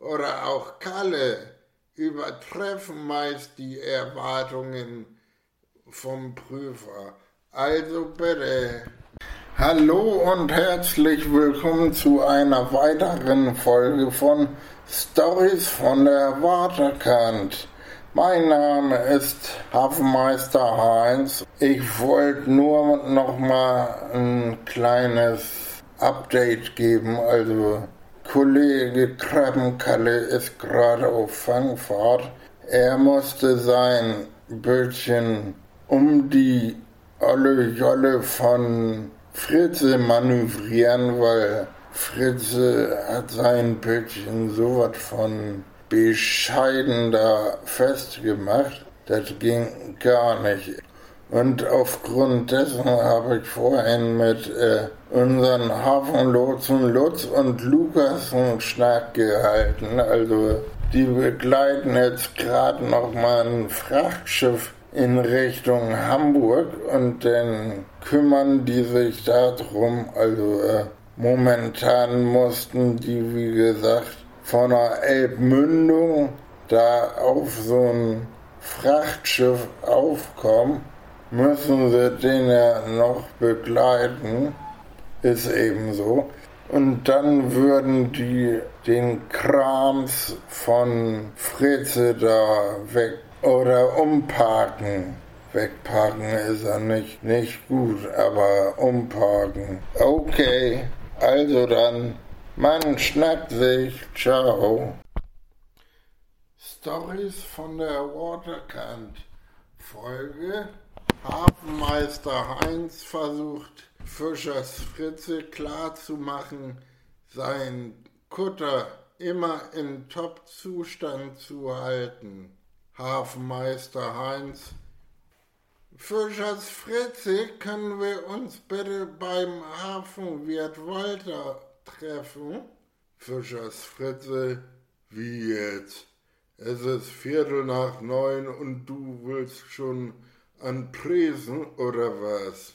oder auch Kalle übertreffen meist die Erwartungen vom Prüfer. Also bitte. Hallo und herzlich willkommen zu einer weiteren Folge von Stories von der Waterkant. Mein Name ist Hafenmeister Heinz. Ich wollte nur noch mal ein kleines Update geben, also Kollege Krabbenkalle ist gerade auf Fangfahrt. Er musste sein Bötchen um die olle Jolle von Fritze manövrieren, weil Fritze hat sein Bötchen so was von bescheiden da festgemacht. Das ging gar nicht. Und aufgrund dessen habe ich vorhin mit äh, unseren Hafenlotsen Lutz und Lukas einen Schnack gehalten. Also die begleiten jetzt gerade noch mal ein Frachtschiff in Richtung Hamburg und dann kümmern die sich darum. Also äh, momentan mussten die, wie gesagt, von der Elbmündung da auf so ein Frachtschiff aufkommen müssen sie den ja noch begleiten, ist eben so. Und dann würden die den Krams von Fritze da weg oder umparken. Wegparken ist ja nicht, nicht gut, aber umparken. Okay, also dann, man schnackt sich, ciao. Stories von der Waterkant. Folge Hafenmeister Heinz versucht Fischers Fritze klarzumachen, seinen Kutter immer in Top-Zustand zu halten. Hafenmeister Heinz Fischers Fritze, können wir uns bitte beim Hafenwirt Walter treffen? Fischers Fritze, wie jetzt? Es ist Viertel nach neun und du willst schon an Tresen oder was?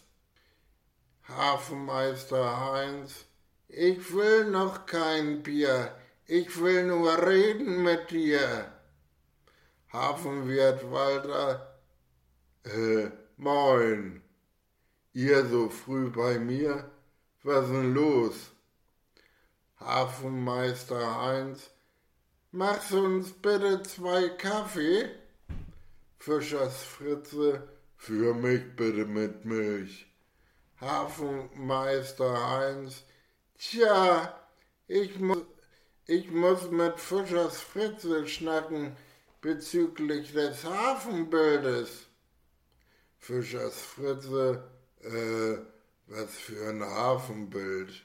Hafenmeister Heinz, ich will noch kein Bier, ich will nur reden mit dir. Hafenwirt Walter, äh, moin. Ihr so früh bei mir? Was denn los? Hafenmeister Heinz, machst uns bitte zwei Kaffee? Fischers Fritze, für mich bitte mit Milch. Hafenmeister Heinz, tja, ich muss, ich muss mit Fischers Fritze schnacken bezüglich des Hafenbildes. Fischers Fritze, äh, was für ein Hafenbild.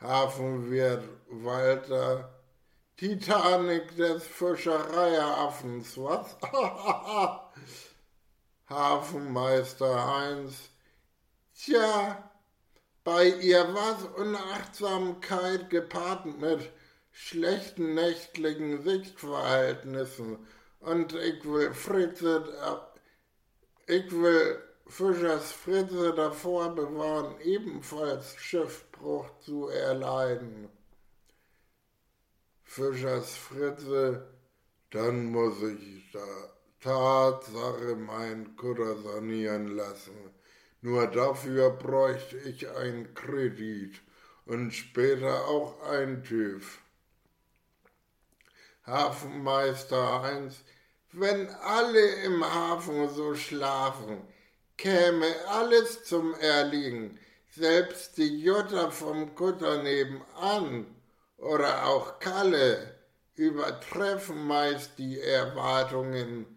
Hafenwirt Walter, Titanic des Fischereiaffens, was? Hafenmeister Heinz, tja, bei ihr war Unachtsamkeit gepaart mit schlechten nächtlichen Sichtverhältnissen und ich will Fritze, ich will Fischers Fritze davor bewahren, ebenfalls Schiffbruch zu erleiden. Fischers Fritze, dann muss ich da Tatsache mein Kutter sanieren lassen. Nur dafür bräuchte ich einen Kredit und später auch ein TÜV. Hafenmeister Heinz, wenn alle im Hafen so schlafen, käme alles zum Erliegen, selbst die Jutta vom Kutter nebenan oder auch Kalle übertreffen meist die Erwartungen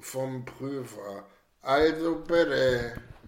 vom Prüfer. Also bitte.